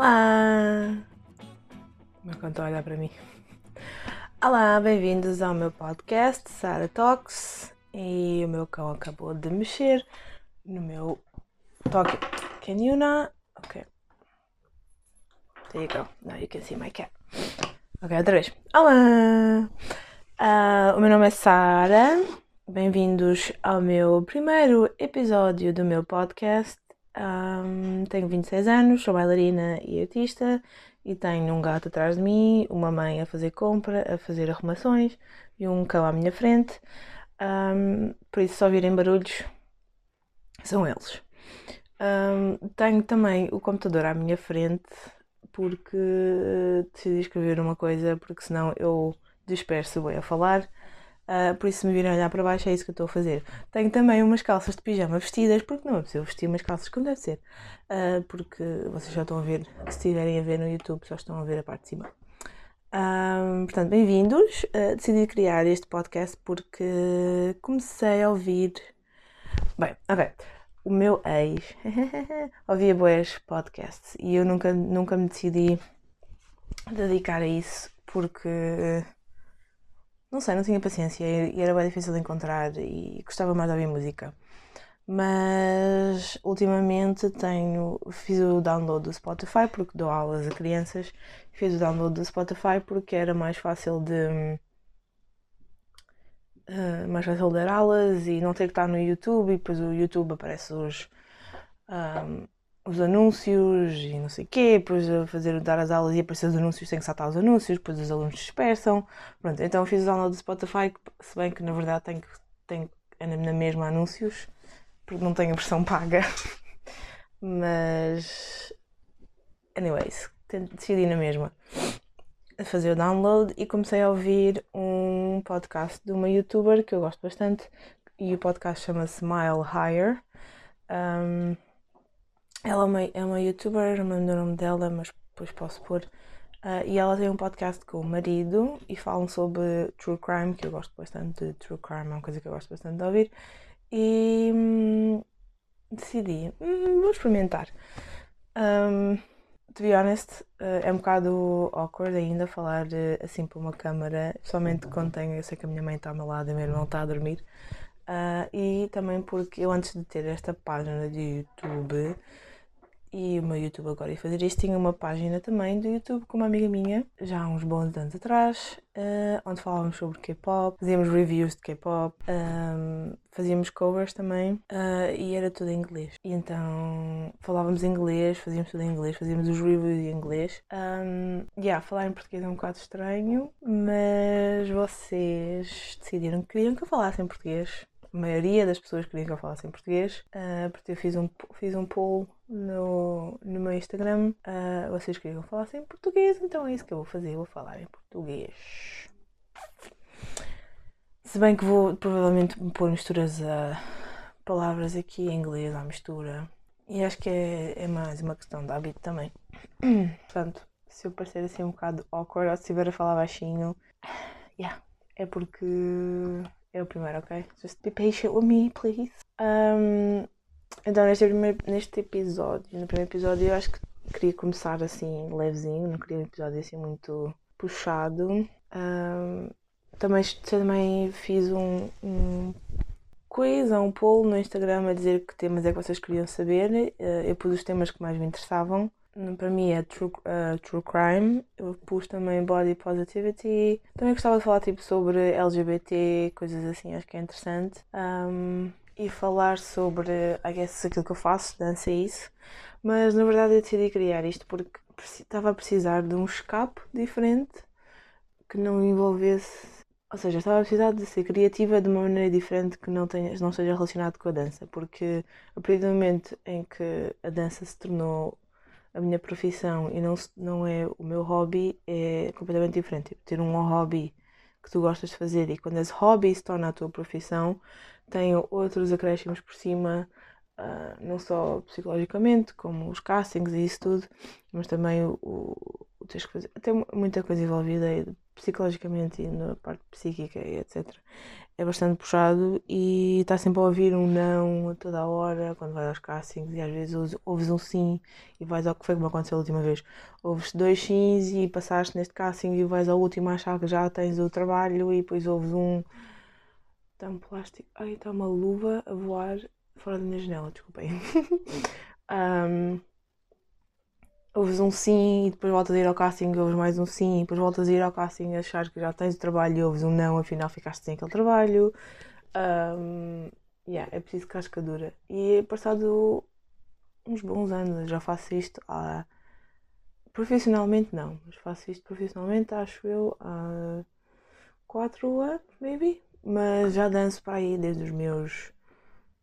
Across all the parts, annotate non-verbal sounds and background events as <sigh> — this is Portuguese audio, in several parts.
Olá! Meu a olhar para mim. Olá, bem-vindos ao meu podcast Sara Talks. E o meu cão acabou de mexer no meu toque. Can you not? Ok. There you go. Now you can see my cat. Ok, outra vez. Olá! Uh, o meu nome é Sara. Bem-vindos ao meu primeiro episódio do meu podcast. Um, tenho 26 anos, sou bailarina e artista e tenho um gato atrás de mim, uma mãe a fazer compra, a fazer arrumações e um cão à minha frente. Um, por isso, se ouvirem barulhos, são eles. Um, tenho também o computador à minha frente porque decidi escrever uma coisa, porque senão eu disperso bem a falar. Uh, por isso, se me virem olhar para baixo, é isso que eu estou a fazer. Tenho também umas calças de pijama vestidas, porque não é possível vestir umas calças como deve ser. Uh, porque vocês já estão a ver, se estiverem a ver no YouTube, só estão a ver a parte de cima. Uh, portanto, bem-vindos. decidi criar este podcast porque comecei a ouvir. Bem, ok. O meu ex <laughs> ouvia boas podcasts e eu nunca, nunca me decidi dedicar a isso porque não sei, não tinha paciência e era bem difícil de encontrar e gostava mais de ouvir música. Mas ultimamente tenho, fiz o download do Spotify porque dou aulas a crianças. Fiz o download do Spotify porque era mais fácil de. Uh, mais fácil dar aulas e não ter que estar no YouTube e depois o YouTube aparece os. Um, os anúncios e não sei o quê, depois a fazer, dar as aulas e aparecer os anúncios, tem que saltar os anúncios, depois os alunos dispersam. Pronto, então fiz o download do Spotify, se bem que na verdade tenho, tenho é na mesma anúncios, porque não tenho a versão paga. <laughs> Mas, anyways, decidi na mesma fazer o download e comecei a ouvir um podcast de uma youtuber que eu gosto bastante e o podcast chama-se Smile Higher. Um, ela é uma, é uma youtuber, não me lembro o nome dela, mas depois posso pôr. Uh, e ela tem um podcast com o marido e falam sobre true crime, que eu gosto bastante de true crime, é uma coisa que eu gosto bastante de ouvir. E hum, decidi, hum, vou experimentar. Um, to be honest, uh, é um bocado awkward ainda falar uh, assim para uma câmara, somente quando tenho, eu sei que a minha mãe está ao meu lado e o meu irmão está a dormir. Uh, e também porque eu antes de ter esta página de YouTube e o meu YouTube agora ia fazer isto. Tinha uma página também do YouTube com uma amiga minha, já há uns bons anos atrás, uh, onde falávamos sobre K-pop, fazíamos reviews de K-pop, um, fazíamos covers também uh, e era tudo em inglês. E então falávamos inglês, fazíamos tudo em inglês, fazíamos os reviews em inglês. Um, yeah, falar em português é um bocado estranho, mas vocês decidiram que queriam que eu falasse em português maioria das pessoas queriam que eu falasse em português, uh, porque eu fiz um, fiz um poll no, no meu Instagram. Uh, vocês queriam que eu falasse em português, então é isso que eu vou fazer, vou falar em português. Se bem que vou provavelmente pôr misturas a palavras aqui em inglês à mistura. E acho que é, é mais uma questão de hábito também. <clears throat> Portanto, se eu parecer assim um bocado awkward ou se estiver a falar baixinho, yeah, é porque é o primeiro, ok? Just be patient with me, please. Um, então, neste, primeiro, neste episódio, no primeiro episódio, eu acho que queria começar assim, levezinho, não queria um episódio assim muito puxado. Um, também, também fiz um, um quiz, um poll no Instagram a dizer que temas é que vocês queriam saber. Uh, eu pus os temas que mais me interessavam para mim é true, uh, true crime. Eu pus também body positivity. Também gostava de falar tipo sobre LGBT, coisas assim, acho que é interessante. Um, e falar sobre, I guess, aquilo que eu faço, dança e isso. Mas na verdade eu decidi criar isto porque estava a precisar de um escape diferente que não envolvesse. Ou seja, estava a precisar de ser criativa de uma maneira diferente que não, tenha, não seja relacionado com a dança. Porque a partir do momento em que a dança se tornou a minha profissão e não, não é o meu hobby, é completamente diferente. Tipo, ter um hobby que tu gostas de fazer e quando esse hobby se torna a tua profissão, tem outros acréscimos por cima, uh, não só psicologicamente, como os castings e isso tudo, mas também o, o, o tens que fazer. Tem muita coisa envolvida psicologicamente e na parte psíquica e etc. É bastante puxado e está sempre a ouvir um não a toda a hora quando vais aos castings e às vezes ouves um sim e vais ao que foi como aconteceu a última vez. Ouves dois sims e passaste neste casting e vais ao último a achar que já tens o trabalho e depois ouves um. Está um plástico. Ai, está uma luva a voar fora da minha janela, desculpem. <laughs> um, ouves um sim e depois voltas a ir ao casting ouves mais um sim e depois voltas a ir ao casting achas que já tens o trabalho e ouves um não, afinal ficaste sem aquele trabalho. Um, yeah, é preciso casca dura. E passado uns bons anos, já faço isto há... Profissionalmente não, mas faço isto profissionalmente acho eu há 4 anos, maybe. Mas já danço para aí desde os meus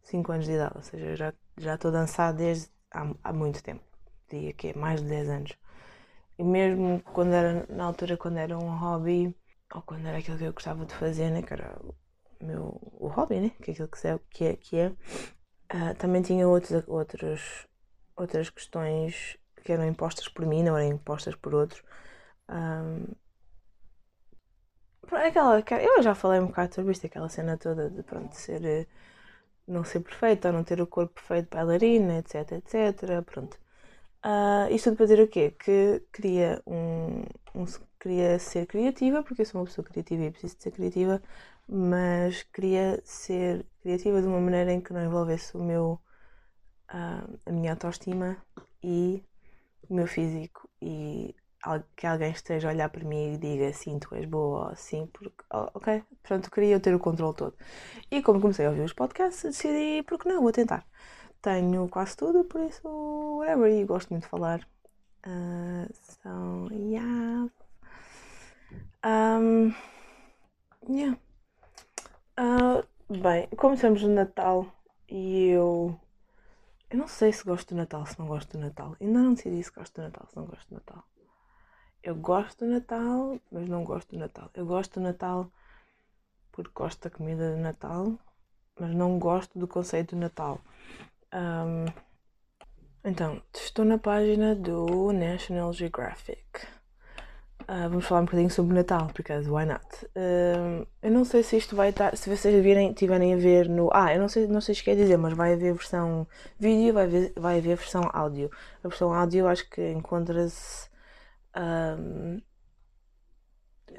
5 anos de idade, ou seja, já já estou a dançar desde há, há muito tempo diria que é mais de 10 anos. E mesmo quando era, na altura, quando era um hobby, ou quando era aquilo que eu gostava de fazer, né, que era o meu o hobby, né, que é aquilo que é, que é, que é uh, também tinha outros, outros, outras questões que eram impostas por mim, não eram impostas por outros. Um, aquela, eu já falei um bocado sobre isto, aquela cena toda de pronto, ser, eh, não ser perfeita, ou não ter o corpo perfeito bailarina, etc, etc, pronto. Uh, isto tudo para dizer o quê? Que queria, um, um, queria ser criativa, porque eu sou uma pessoa criativa e preciso de ser criativa, mas queria ser criativa de uma maneira em que não envolvesse o meu, uh, a minha autoestima e o meu físico e que alguém esteja a olhar para mim e diga sim, tu és boa, sim, porque, oh, ok, portanto, queria ter o controle todo. E como comecei a ouvir os podcasts, decidi, porque não, vou tentar tenho quase tudo, por isso, whatever, e gosto muito de falar. Uh, so, yeah. Um, yeah. Uh, bem, como estamos no Natal e eu. Eu não sei se gosto do Natal, se não gosto do Natal. Ainda não decidi se gosto do Natal, se não gosto do Natal. Eu gosto do Natal, mas não gosto do Natal. Eu gosto do Natal porque gosto da comida de Natal, mas não gosto do conceito do Natal. Um, então, estou na página do National Geographic. Uh, vamos falar um bocadinho sobre Natal, because why not? Uh, eu não sei se isto vai estar. Se vocês virem, tiverem a ver no. Ah, eu não sei, não sei se quer dizer, mas vai haver versão vídeo, vai haver, vai haver versão áudio. A versão áudio acho que encontra-se. Um,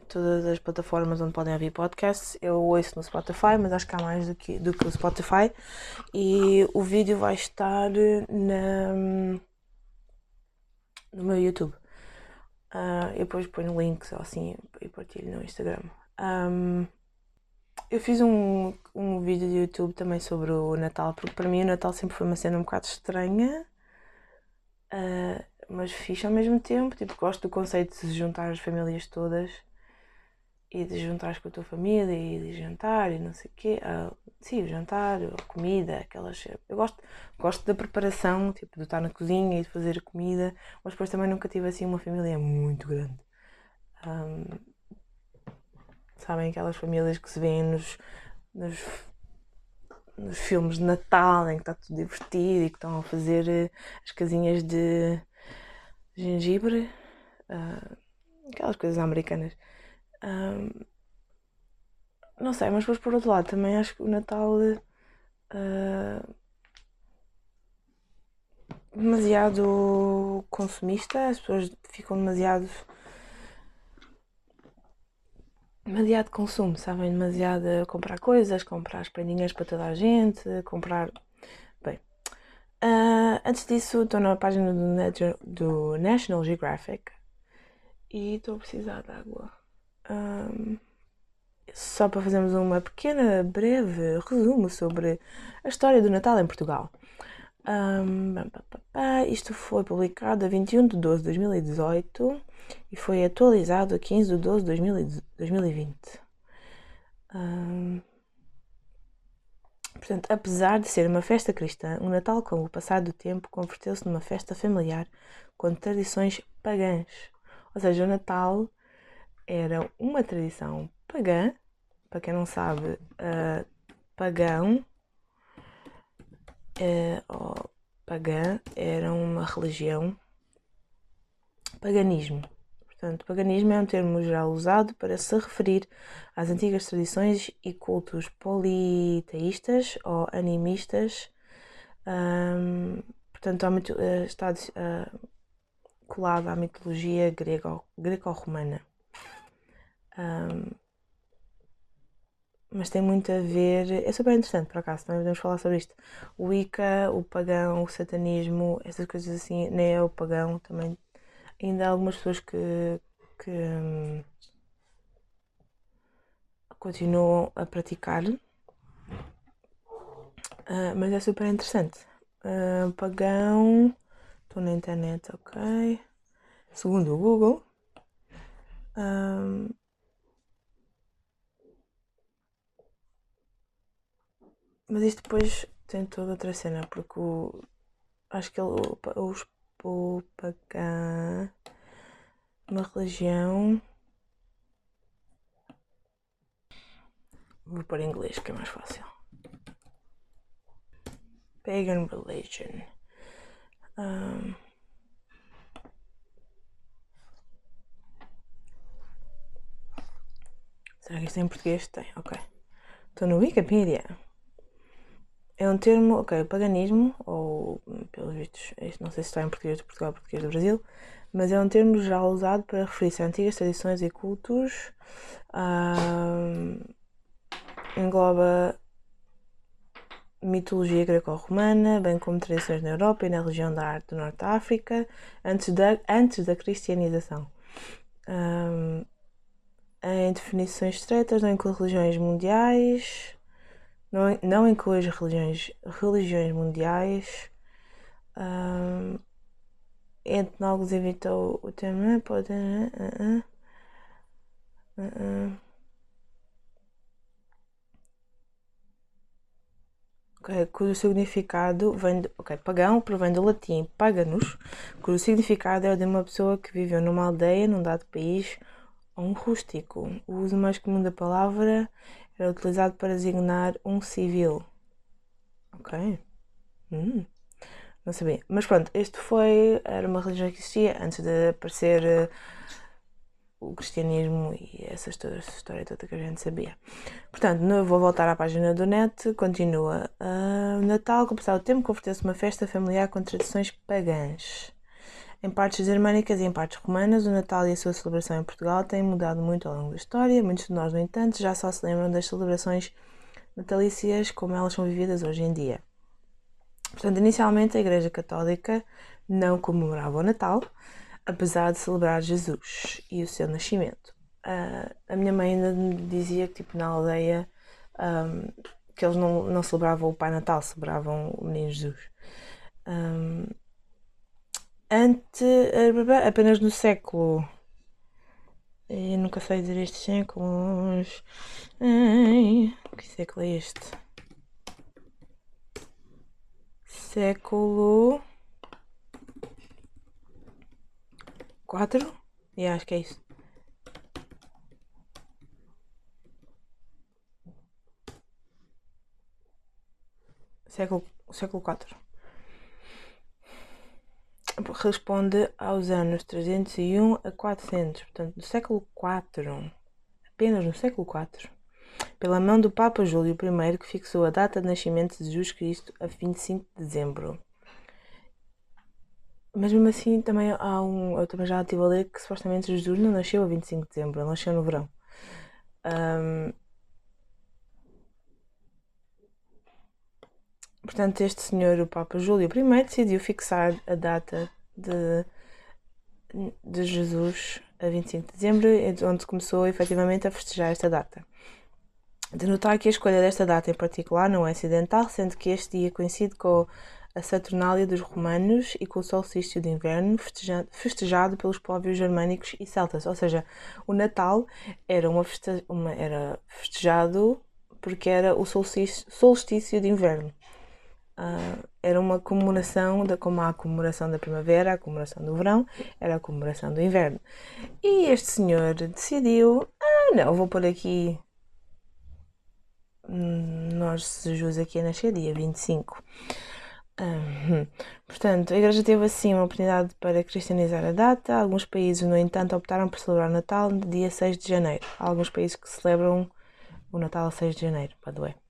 todas as plataformas onde podem ouvir podcasts. Eu ouço no Spotify, mas acho que há mais do que, do que o Spotify. E o vídeo vai estar na, no meu YouTube. Uh, eu depois ponho links assim e partilho no Instagram. Um, eu fiz um, um vídeo de YouTube também sobre o Natal, porque para mim o Natal sempre foi uma cena um bocado estranha. Uh, mas fixe ao mesmo tempo, tipo, gosto do conceito de se juntar as famílias todas e de juntar com a tua família e de jantar e não sei o quê. Ah, sim, o jantar, a comida, aquelas. Eu gosto, gosto da preparação, tipo, de estar na cozinha e de fazer a comida, mas depois também nunca tive assim uma família muito grande. Um, sabem aquelas famílias que se vêem nos, nos, nos filmes de Natal em que está tudo divertido e que estão a fazer eh, as casinhas de gengibre, uh, aquelas coisas americanas. Um, não sei, mas depois por outro lado também acho que o Natal uh, demasiado consumista, as pessoas ficam demasiado demasiado consumo, sabem? Demasiado comprar coisas, comprar as prendinhas para toda a gente, comprar. Bem, uh, antes disso estou na página do, do National Geographic e estou a precisar de água. Um, só para fazermos uma pequena, breve resumo sobre a história do Natal em Portugal. Um, isto foi publicado a 21 de 12 de 2018 e foi atualizado a 15 de 12 de 2020. Um, portanto, apesar de ser uma festa cristã, o Natal, com o passar do tempo, converteu-se numa festa familiar com tradições pagãs. Ou seja, o Natal era uma tradição pagã. Para quem não sabe, uh, pagão uh, pagã era uma religião, paganismo. Portanto, paganismo é um termo geral usado para se referir às antigas tradições e cultos politeístas ou animistas. Um, portanto, uh, está uh, colado à mitologia greco-romana. Um, mas tem muito a ver. É super interessante, por acaso, também podemos falar sobre isto. O Wicca, o pagão, o satanismo, essas coisas assim, neo-pagão também ainda há algumas pessoas que, que hum, continuam a praticar, uh, mas é super interessante. Uh, pagão, estou na internet, ok. Segundo o Google, um, mas isto depois tem toda outra cena, porque o, acho que ele, o, os vou pagar uma religião. Vou em inglês que é mais fácil. Pagan religion. Um, será que isto é em português? Tem, ok. Estou no Wikipedia. É um termo, ok, paganismo, ou pelos vistos, não sei se está em português de Portugal ou português do Brasil, mas é um termo já usado para referir-se a antigas tradições e cultos. engloba mitologia greco-romana, bem como tradições na Europa e na região da arte do Norte da África, antes da, antes da cristianização. Em definições estreitas, não inclui religiões mundiais, não, não inclui as religiões, religiões mundiais. Um, etnólogos evitou o termo. Pode, uh, uh, uh, cujo significado vem de, ok, pagão provém do latim paganus, cujo significado é o de uma pessoa que viveu numa aldeia, num dado país, ou um rústico. O uso mais comum da palavra era utilizado para designar um civil. Ok. Hum, não sabia. Mas pronto, este foi. Era uma religião que existia antes de aparecer uh, o cristianismo e essa história, essa história toda que a gente sabia. Portanto, não vou voltar à página do net. Continua. Uh, Natal, com o tempo, converteu-se uma festa familiar com tradições pagãs. Em partes germânicas e em partes romanas, o Natal e a sua celebração em Portugal têm mudado muito ao longo da história. Muitos de nós, no entanto, já só se lembram das celebrações natalícias como elas são vividas hoje em dia. Portanto, inicialmente a Igreja Católica não comemorava o Natal, apesar de celebrar Jesus e o seu nascimento. Uh, a minha mãe ainda me dizia que, tipo, na aldeia, um, que eles não, não celebravam o Pai Natal, celebravam o Menino Jesus. Um, ante, apenas no século. Eu nunca sei dizer estes séculos. Ai, que século é este? Século. 4? E acho que é isso. Século, século 4 responde aos anos 301 a 400, portanto, do século IV, apenas no século IV, pela mão do Papa Júlio I, que fixou a data de nascimento de Jesus Cristo a 25 de dezembro. Mas mesmo assim, também há um. Eu também já estive a ler que supostamente Jesus não nasceu a 25 de dezembro, ele nasceu no verão. Um, Portanto, este senhor, o Papa Júlio I, decidiu fixar a data de, de Jesus a 25 de dezembro, onde começou efetivamente a festejar esta data. De notar que a escolha desta data em particular não é acidental, sendo que este dia coincide com a Saturnália dos romanos e com o solstício de inverno, festejado, festejado pelos povos germânicos e celtas. Ou seja, o Natal era, uma, feste, uma era festejado porque era o solstício, solstício de inverno. Uh, era uma comemoração, da, como há a comemoração da primavera, a comemoração do verão, era a comemoração do inverno. E este senhor decidiu: ah, não, vou pôr aqui. Nós, Jesus aqui a nascer, dia 25. Uhum. Portanto, a Igreja teve assim uma oportunidade para cristianizar a data. Alguns países, no entanto, optaram por celebrar o Natal no dia 6 de janeiro. Há alguns países que celebram o Natal a 6 de janeiro, the way.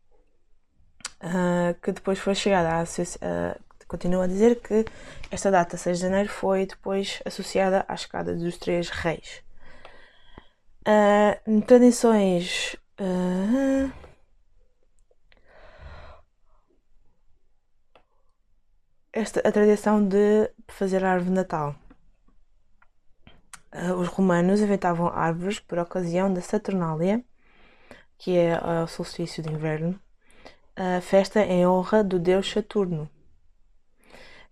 Uh, que depois foi chegada a uh, a dizer que esta data, 6 de janeiro, foi depois associada à escada dos três reis. Uh, tradições. Uh, esta, a tradição de fazer a árvore de Natal. Uh, os romanos inventavam árvores por ocasião da Saturnália, que é o solstício de inverno, a festa em honra do deus Saturno,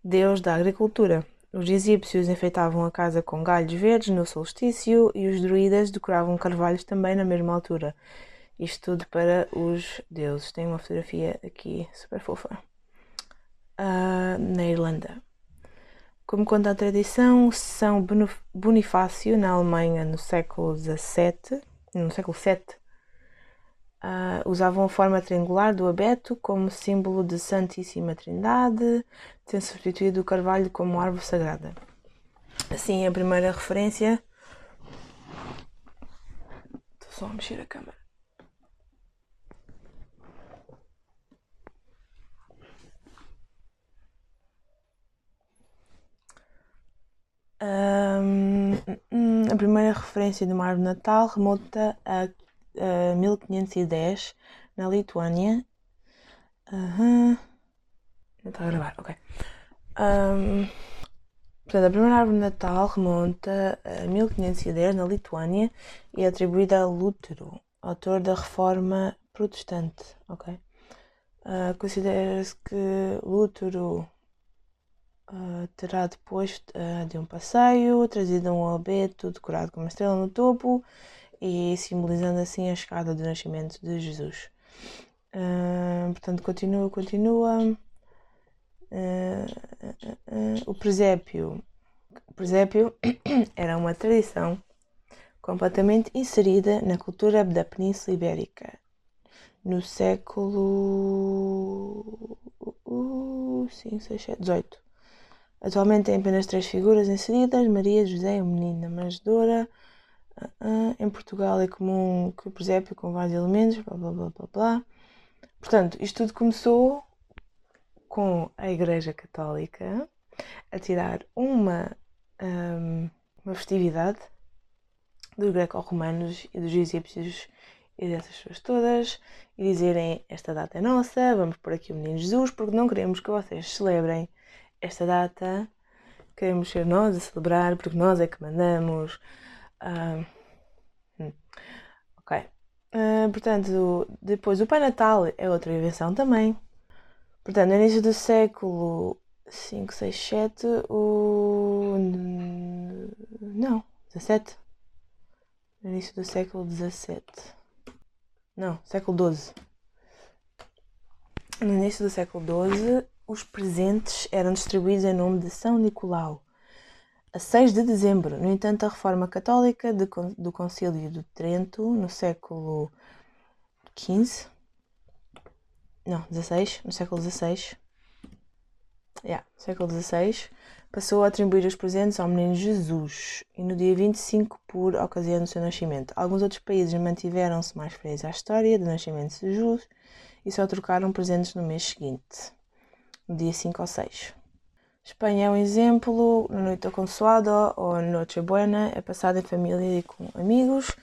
deus da agricultura. Os egípcios enfeitavam a casa com galhos verdes no solstício e os druidas decoravam carvalhos também na mesma altura. Isto tudo para os deuses. Tem uma fotografia aqui super fofa uh, na Irlanda. Como conta a tradição, São Bonifácio, na Alemanha, no século XVII, no século VII, uh, usavam a forma triangular do abeto como símbolo de Santíssima Trindade, tendo substituído o carvalho como árvore sagrada. Assim, a primeira referência. Estou só a mexer a câmera. Um, a primeira referência de uma árvore natal remonta a, a 1510 na Lituânia. Uhum. Não está a gravar, ok. Um, portanto, a primeira árvore natal remonta a 1510 na Lituânia e é atribuída a Lútero, autor da Reforma Protestante. Ok. Uh, Considera-se que Lútero Uh, terá depois uh, de um passeio trazido um abeto decorado com uma estrela no topo e simbolizando assim a chegada do nascimento de Jesus. Uh, portanto, continua, continua. o presépio. O presépio <coughs> era uma tradição completamente inserida na cultura da Península Ibérica no século uh, 5, 6, 7, 18. Atualmente tem apenas três figuras inseridas: Maria, José e o menino. Mas Dora, uh, uh, em Portugal é comum que o presépio com vários elementos, blá blá blá blá blá. Portanto, isto tudo começou com a Igreja Católica a tirar uma, um, uma festividade dos greco-romanos e dos egípcios e dessas pessoas todas e dizerem esta data é nossa, vamos por aqui o menino Jesus, porque não queremos que vocês celebrem esta data queremos ser nós a celebrar porque nós é que mandamos. Uh, ok. Uh, portanto, depois o Pai Natal é outra invenção também. Portanto, no início do século 5, 6, 7, o. Não, 17. No início do século 17. Não, século 12. No início do século 12, os presentes eram distribuídos em nome de São Nicolau, a 6 de dezembro. No entanto, a reforma católica de, do Concílio de Trento, no século XV, não, 16, no século XVI, yeah, século XVI, passou a atribuir os presentes ao menino Jesus e no dia 25 por ocasião do seu nascimento. Alguns outros países mantiveram-se mais fiéis à história do nascimento de Jesus e só trocaram presentes no mês seguinte no dia 5 ou 6. Espanha é um exemplo, na noite do consoado ou noite buena é passada em família e com amigos,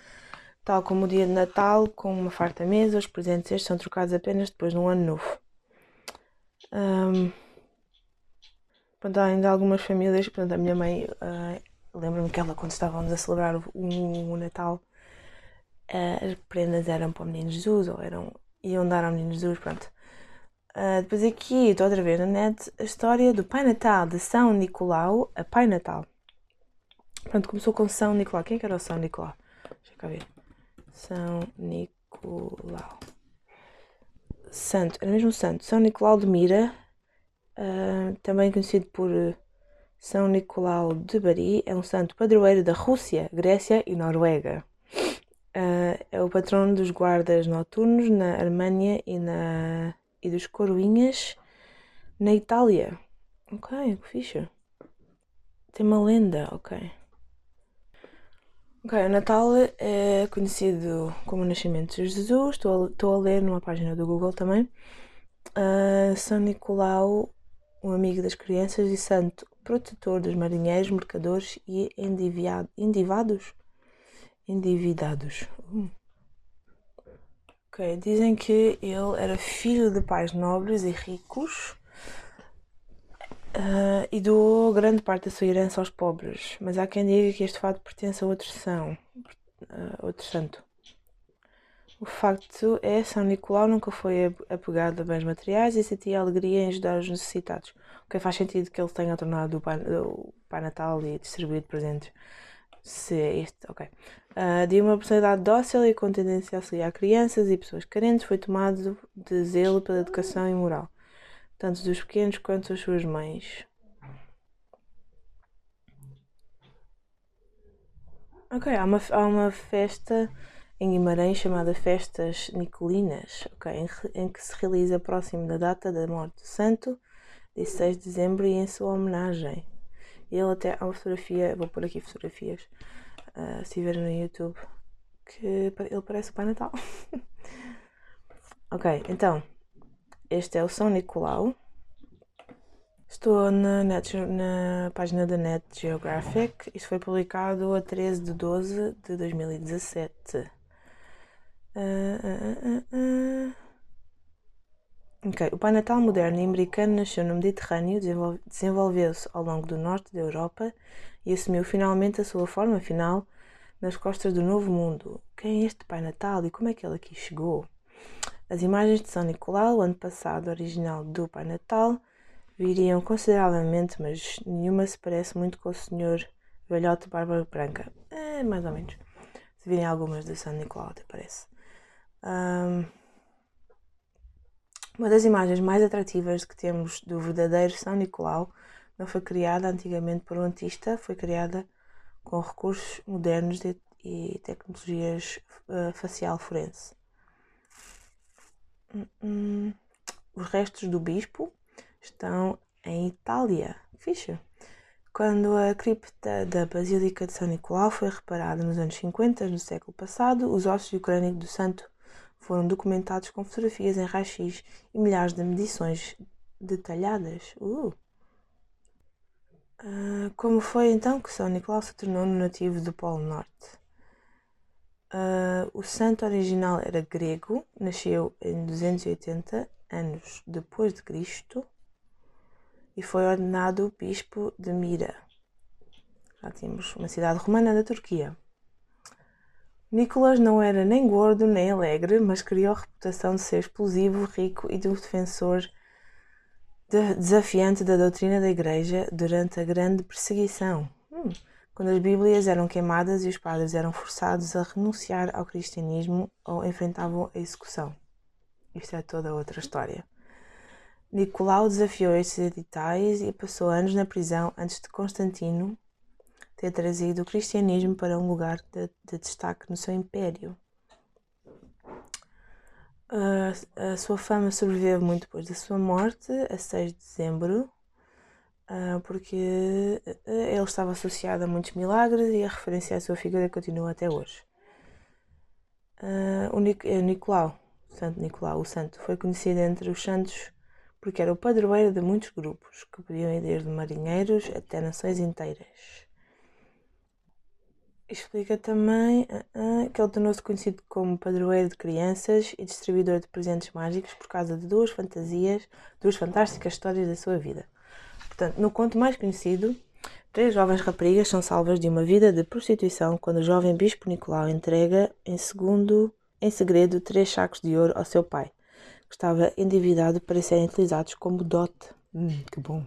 tal como o dia de Natal, com uma farta mesa, os presentes estes são trocados apenas depois no ano novo. Um, portanto, ainda algumas famílias, portanto, a minha mãe, uh, lembro-me que ela, quando estávamos a celebrar o, o, o Natal, uh, as prendas eram para o Menino Jesus, ou eram, iam dar ao Menino Jesus, pronto. Uh, depois aqui, estou outra vez na net, a história do Pai Natal de São Nicolau a Pai Natal. Pronto, começou com São Nicolau. Quem é que era o São Nicolau? Deixa cá ver. São Nicolau. Santo, era mesmo santo. São Nicolau de Mira, uh, também conhecido por São Nicolau de Bari, é um santo padroeiro da Rússia, Grécia e Noruega. Uh, é o patrono dos guardas noturnos na Alemanha e na e dos Coroinhas na Itália. Ok, que fixe. Tem uma lenda, ok. Ok, o Natal é conhecido como o nascimento de Jesus. Estou a, estou a ler numa página do Google também. Uh, São Nicolau, um amigo das crianças e santo protetor dos marinheiros, mercadores e endivados. Endividados. Uh. Ok, dizem que ele era filho de pais nobres e ricos uh, e doou grande parte da sua herança aos pobres, mas há quem diga que este fato pertence a outro são, uh, outro santo. O facto é São Nicolau nunca foi apegado a bens materiais e sentia alegria em ajudar os necessitados. O que faz sentido que ele tenha tornado o Pai, o pai Natal e distribuído presentes. Se é este, ok. Uh, de uma personalidade dócil e com tendência a auxiliar crianças e pessoas carentes, foi tomado de zelo pela educação e moral, tanto dos pequenos quanto das suas mães. Ok, há uma, há uma festa em Guimarães chamada Festas Nicolinas, okay, em, em, que se realiza próximo da data da morte do santo, 16 de dezembro, e em sua homenagem. Ele até há uma fotografia, vou pôr aqui fotografias, uh, se tiverem no YouTube, que ele parece o Pai Natal. <laughs> ok, então, este é o São Nicolau. Estou na, net, na página da Net Geographic. Isto foi publicado a 13 de 12 de 2017. Uh, uh, uh, ok, o Pai Natal moderno e americano nasceu no Mediterrâneo, desenvolveu-se ao longo do norte da Europa e assumiu finalmente a sua forma final nas costas do Novo Mundo. Quem é este Pai Natal e como é que ele aqui chegou? As imagens de São Nicolau, o ano passado original do Pai Natal, viriam consideravelmente, mas nenhuma se parece muito com o Senhor velhote barba branca. É, mais ou menos. Se virem algumas de São Nicolau, até parece. Um, uma das imagens mais atrativas que temos do verdadeiro São Nicolau não foi criada antigamente por um artista, foi criada com recursos modernos de, e tecnologias uh, facial forense. Hum, hum. Os restos do bispo estão em Itália. Ficha. Quando a cripta da Basílica de São Nicolau foi reparada nos anos 50 do século passado, os ossos do crânio do santo foram documentados com fotografias em raio-x e milhares de medições detalhadas. Uh. Uh, como foi então que São Nicolau se tornou no nativo do Polo Norte? Uh, o santo original era grego, nasceu em 280 anos depois de Cristo e foi ordenado bispo de Mira. Já tínhamos uma cidade romana da Turquia. Nicolas não era nem gordo nem alegre, mas criou a reputação de ser explosivo, rico e de um defensor desafiante da doutrina da Igreja durante a grande perseguição, hum, quando as Bíblias eram queimadas e os padres eram forçados a renunciar ao cristianismo ou enfrentavam a execução. Isto é toda outra história. Nicolau desafiou estes editais e passou anos na prisão antes de Constantino ter trazido o cristianismo para um lugar de, de destaque no seu império. A sua fama sobreviveu muito depois da sua morte, a 6 de dezembro, uh, porque uh, ele estava associado a muitos milagres e a referência à sua figura continua até hoje. o Nic Nicolau, Santo Nicolau, o santo, foi conhecido entre os santos porque era o padroeiro de muitos grupos, que podiam ir desde marinheiros até nações inteiras. Explica também uh, uh, que ele tornou-se conhecido como padroeiro de crianças e distribuidor de presentes mágicos por causa de duas fantasias, duas fantásticas histórias da sua vida. Portanto, no conto mais conhecido, três jovens raparigas são salvas de uma vida de prostituição quando o jovem bispo Nicolau entrega em segundo, em segredo, três sacos de ouro ao seu pai, que estava endividado para serem utilizados como dote. Hum, que bom!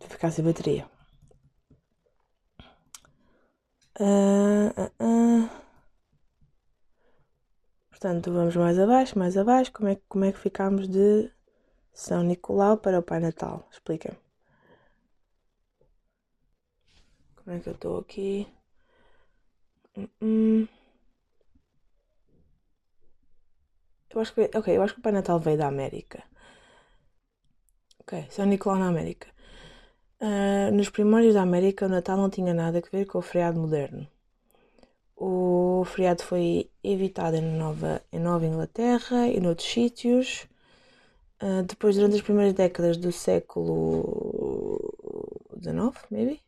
De ficar sem bateria. Uh, uh, uh. Portanto, vamos mais abaixo, mais abaixo. Como é, como é que ficamos de São Nicolau para o Pai Natal? Explica-me. Como é que eu estou aqui? -uh. Eu acho que, ok, eu acho que o Pai Natal veio da América. Ok, São Nicolau na América. Uh, nos primórdios da América, o Natal não tinha nada a ver com o feriado moderno. O feriado foi evitado em Nova, em Nova Inglaterra e noutros sítios. Uh, depois, durante as primeiras décadas do século XIX, maybe?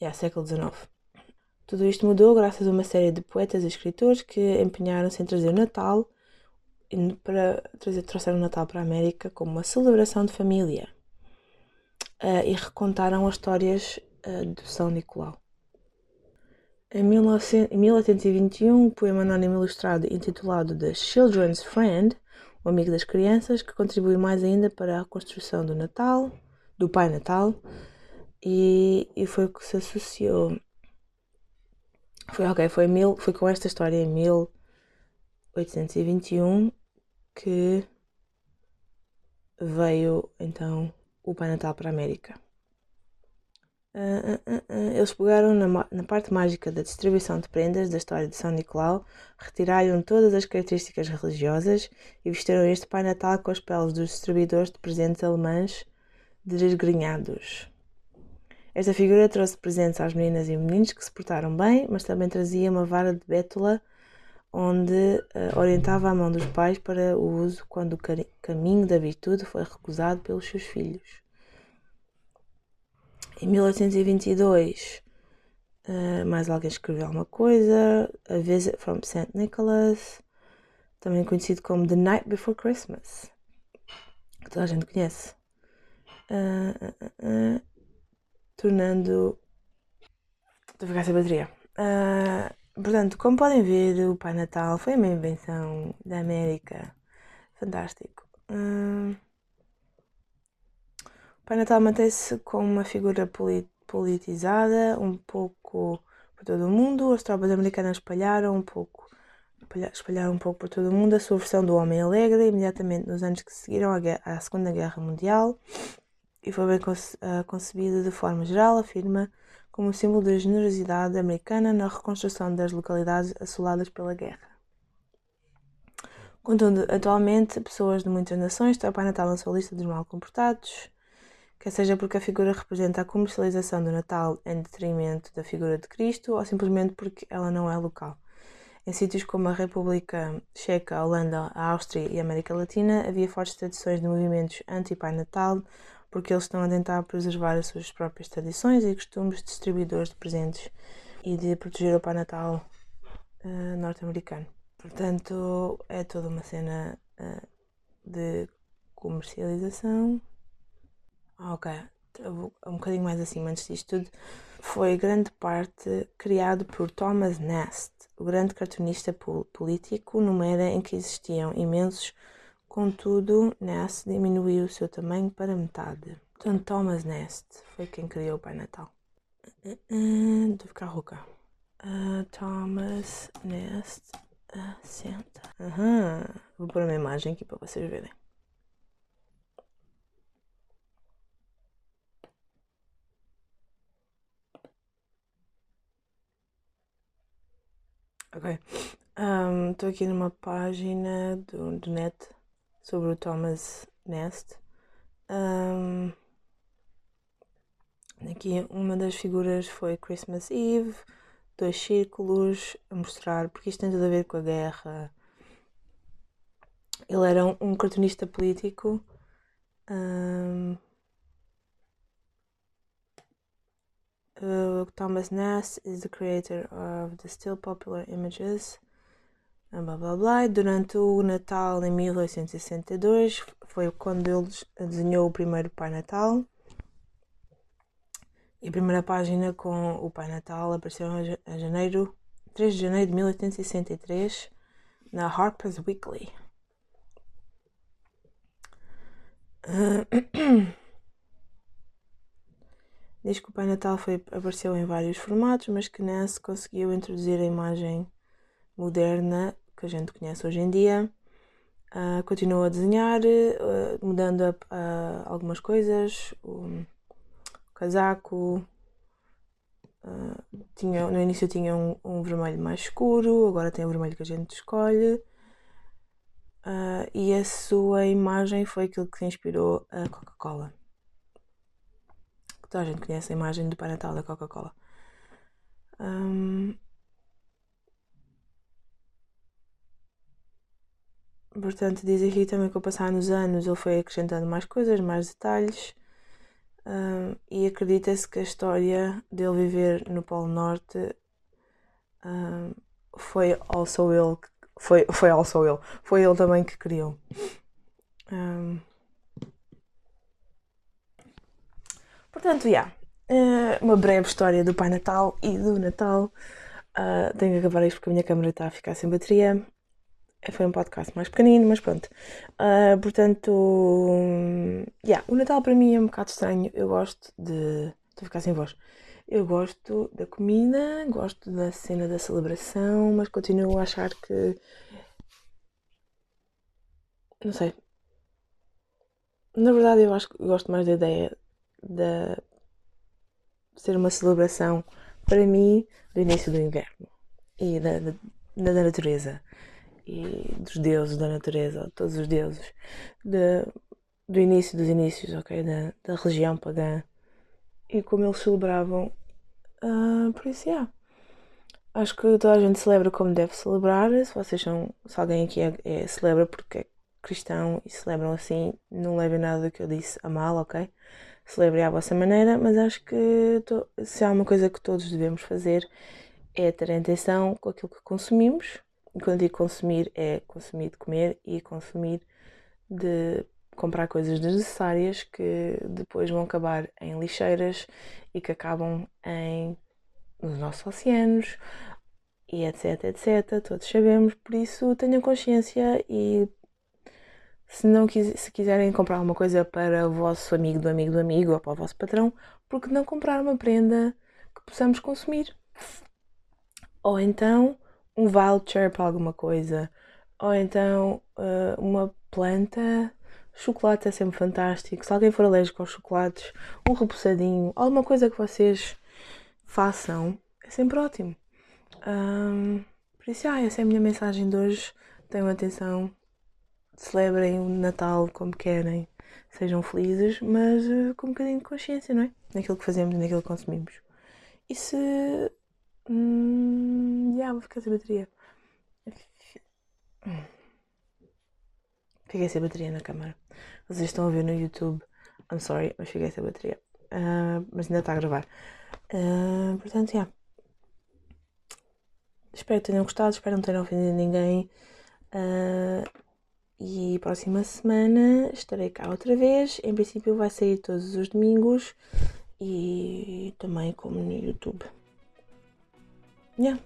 Yeah, século XIX. Tudo isto mudou graças a uma série de poetas e escritores que empenharam-se em trazer o Natal para trazer, trouxeram o Natal para a América como uma celebração de família uh, e recontaram as histórias uh, do São Nicolau. Em 1821, o poema anónimo ilustrado intitulado The Children's Friend, o amigo das crianças, que contribuiu mais ainda para a construção do Natal, do Pai Natal, e, e foi o que se associou. Foi, ok, foi, mil, foi com esta história em 1821 que veio então o Pai Natal para a América. Uh, uh, uh, eles pegaram na, na, parte mágica da distribuição de prendas da história de São Nicolau, retiraram todas as características religiosas e vestiram este Pai Natal com as peles dos distribuidores de presentes alemães desgrenhados. Esta figura trouxe presentes às meninas e meninos que se portaram bem, mas também trazia uma vara de bétula onde orientava a mão dos pais para o uso quando o caminho da virtude foi recusado pelos seus filhos. Em 1822, uh, eh, mais alguém escreveu alguma coisa. A Visit from St. Nicholas, também conhecido como The Night Before Christmas, que toda a gente conhece. Uh, uh, tornando. Estou a ficar sem bateria. Portanto, como podem ver, o Pai Natal foi uma invenção da América. Fantástico. Pai Natal mantém-se como uma figura politizada, um pouco por todo o mundo. As tropas americanas espalharam um pouco, espalharam um pouco por todo o mundo a sua versão do Homem Alegre, imediatamente nos anos que seguiram à, Segunda Guerra Mundial, e foi bem uh, concebida de forma geral, afirma, como símbolo da generosidade americana na reconstrução das localidades assoladas pela guerra. Contudo, atualmente, pessoas de muitas nações têm o Pai Natal na sua lista dos mal comportados quer seja porque a figura representa a comercialização do Natal em detrimento da figura de Cristo ou simplesmente porque ela não é local. Em sítios como a República Checa, a Holanda, a Áustria e a América Latina havia fortes tradições de movimentos anti-Pai Natal porque eles estão a tentar preservar as suas próprias tradições e costumes de distribuidores de presentes e de proteger o Pai Natal uh, norte-americano. Portanto, é toda uma cena uh, de comercialização ah, ok. Um bocadinho mais acima antes disto tudo. Foi grande parte criado por Thomas Nast, o grande cartunista político, numa era em que existiam imensos. Contudo, Nast diminuiu o seu tamanho para metade. Portanto, Thomas Nast foi quem criou o Pai Natal. Uh, uh, ficar rouca. Uh, Thomas Nast. Uh, senta. Uhum. Vou pôr uma imagem aqui para vocês verem. Ok. Estou um, aqui numa página do, do net sobre o Thomas Nest. Um, aqui uma das figuras foi Christmas Eve, dois círculos a mostrar, porque isto tem tudo a ver com a guerra. Ele era um, um cartunista político. Um, Uh, Thomas Nast is the creator of the still popular images. Blá blá blá. Durante o Natal em 1862 foi quando ele desenhou o primeiro Pai Natal. E a primeira página com o Pai Natal apareceu em janeiro, 3 de janeiro de 1863 na Harper's Weekly. <coughs> Diz que o Pai Natal foi, apareceu em vários formatos, mas que Ness conseguiu introduzir a imagem moderna que a gente conhece hoje em dia. Uh, continuou a desenhar, uh, mudando a, a algumas coisas. O, casaco. Uh, tinha, no início tinha um, um, vermelho mais escuro, agora tem o vermelho que a gente escolhe. Uh, e a sua imagem foi aquilo que inspirou a Coca-Cola. Toda a gente conhece a imagem do Pai Natal da Coca-Cola. Um, portanto, diz aqui também que ao passar nos anos ele foi acrescentando mais coisas, mais detalhes. Um, e acredita-se que a história dele viver no Polo Norte um, foi also ele foi, foi also ele. Foi ele também que criou. Um... Portanto, já. Yeah. Uh, uma breve história do Pai Natal e do Natal. Uh, tenho que acabar isto porque a minha câmera está a ficar sem bateria. Foi um podcast mais pequenino, mas pronto. Uh, portanto, yeah, o Natal para mim é um bocado estranho. Eu gosto de. Estou a ficar sem voz. Eu gosto da comida, gosto da cena da celebração, mas continuo a achar que. Não sei. Na verdade, eu acho que gosto mais da ideia de ser uma celebração para mim do início do inverno e da, da, da natureza e dos deuses da natureza, todos os deuses, de, do início dos inícios, ok? Da, da religião pagã e como eles celebravam. Uh, por isso, yeah. Acho que toda a gente celebra como deve celebrar. Se vocês são, se alguém aqui é, é celebra porque é cristão e celebram assim, não levem nada do que eu disse a mal, ok? Celebrem à vossa maneira, mas acho que to, se há uma coisa que todos devemos fazer é ter atenção com aquilo que consumimos. E quando digo consumir, é consumir de comer e consumir de comprar coisas desnecessárias que depois vão acabar em lixeiras e que acabam em nos nossos oceanos e etc, etc. Todos sabemos, por isso tenham consciência e se não se quiserem comprar uma coisa para o vosso amigo do amigo do amigo ou para o vosso patrão, porque não comprar uma prenda que possamos consumir? Ou então um voucher para alguma coisa, ou então uh, uma planta Chocolate é sempre fantástico. Se alguém for alérgico aos chocolates, um repousadinho, alguma coisa que vocês façam, é sempre ótimo. Um, por isso, ah, essa é a minha mensagem de hoje. Tenham atenção, celebrem o Natal como querem, sejam felizes, mas uh, com um bocadinho de consciência, não é? Naquilo que fazemos naquilo que consumimos. E se. Hum, já, vou ficar sem bateria. Fiquei sem bateria na câmara. Vocês estão a ver no YouTube. I'm sorry, mas fiquei sem bateria. Uh, mas ainda está a gravar. Uh, portanto, yeah. Espero que tenham gostado, espero não ter ofendido ninguém. Uh, e próxima semana estarei cá outra vez. Em princípio vai sair todos os domingos e também como no YouTube. Yeah.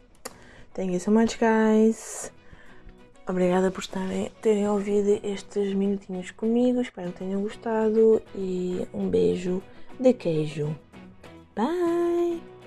Thank you so much guys. Obrigada por estarem, terem ouvido estes minutinhos comigo. Espero que tenham gostado e um beijo de queijo. Bye!